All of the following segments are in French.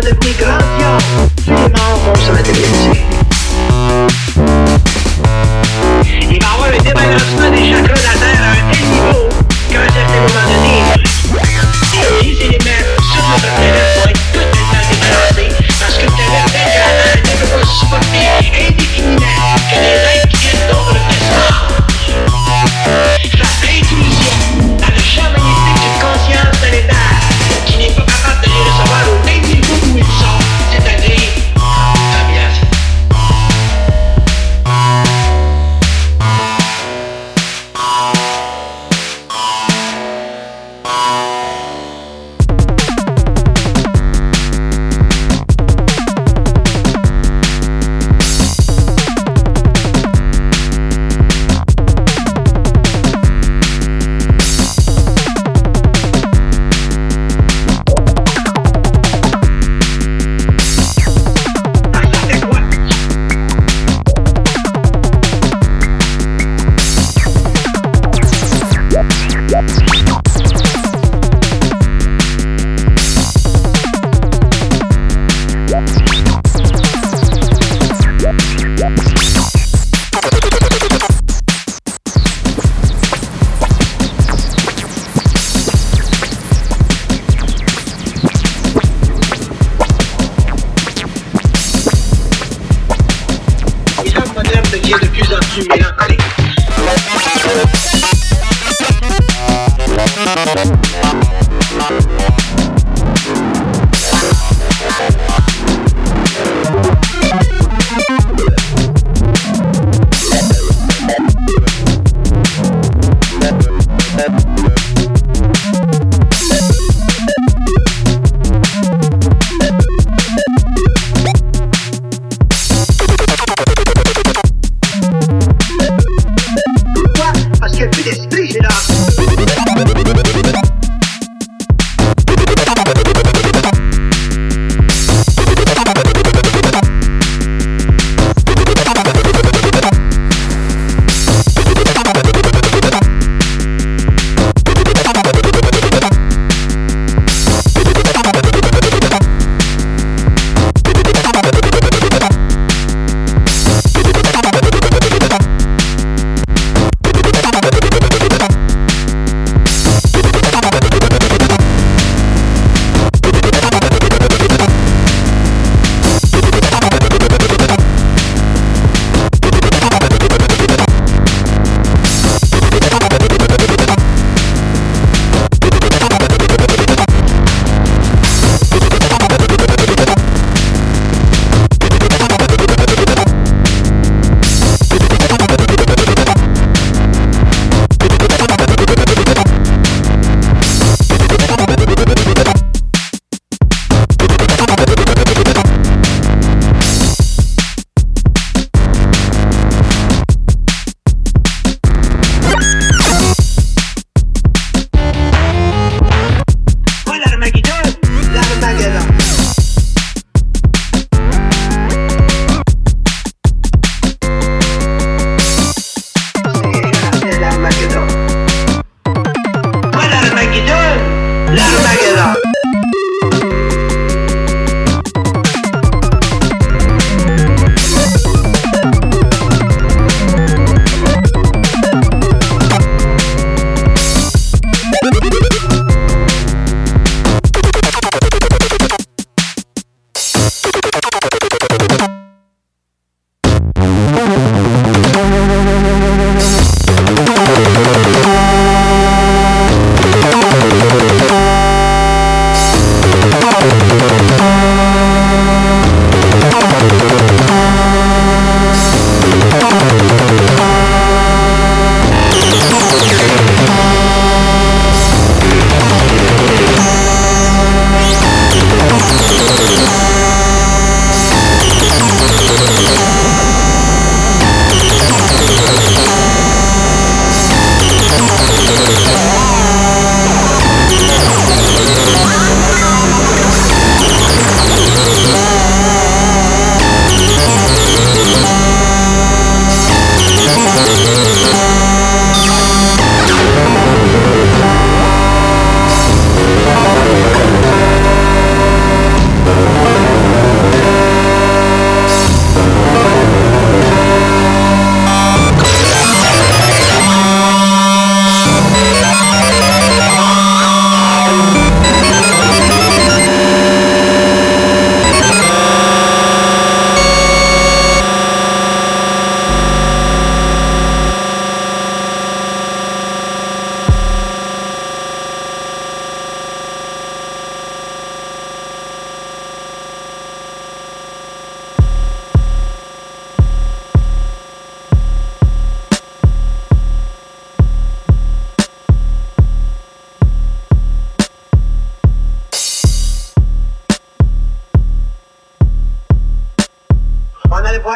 for the big round, you mean I'm.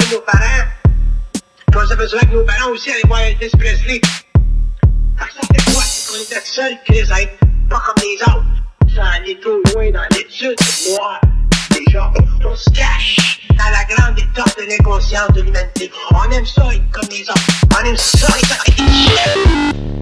Voir nos parents. Puis on s'apercevait que nos parents aussi allaient voir Elvis Presley. Fait que ça fait quoi? On était seuls, Chris, à être pas comme les autres. Ça allait trop loin dans l'étude noire. Déjà, on se cache dans la grande étoffe de l'inconscience de l'humanité. On aime ça être comme les autres. On aime ça être comme les autres.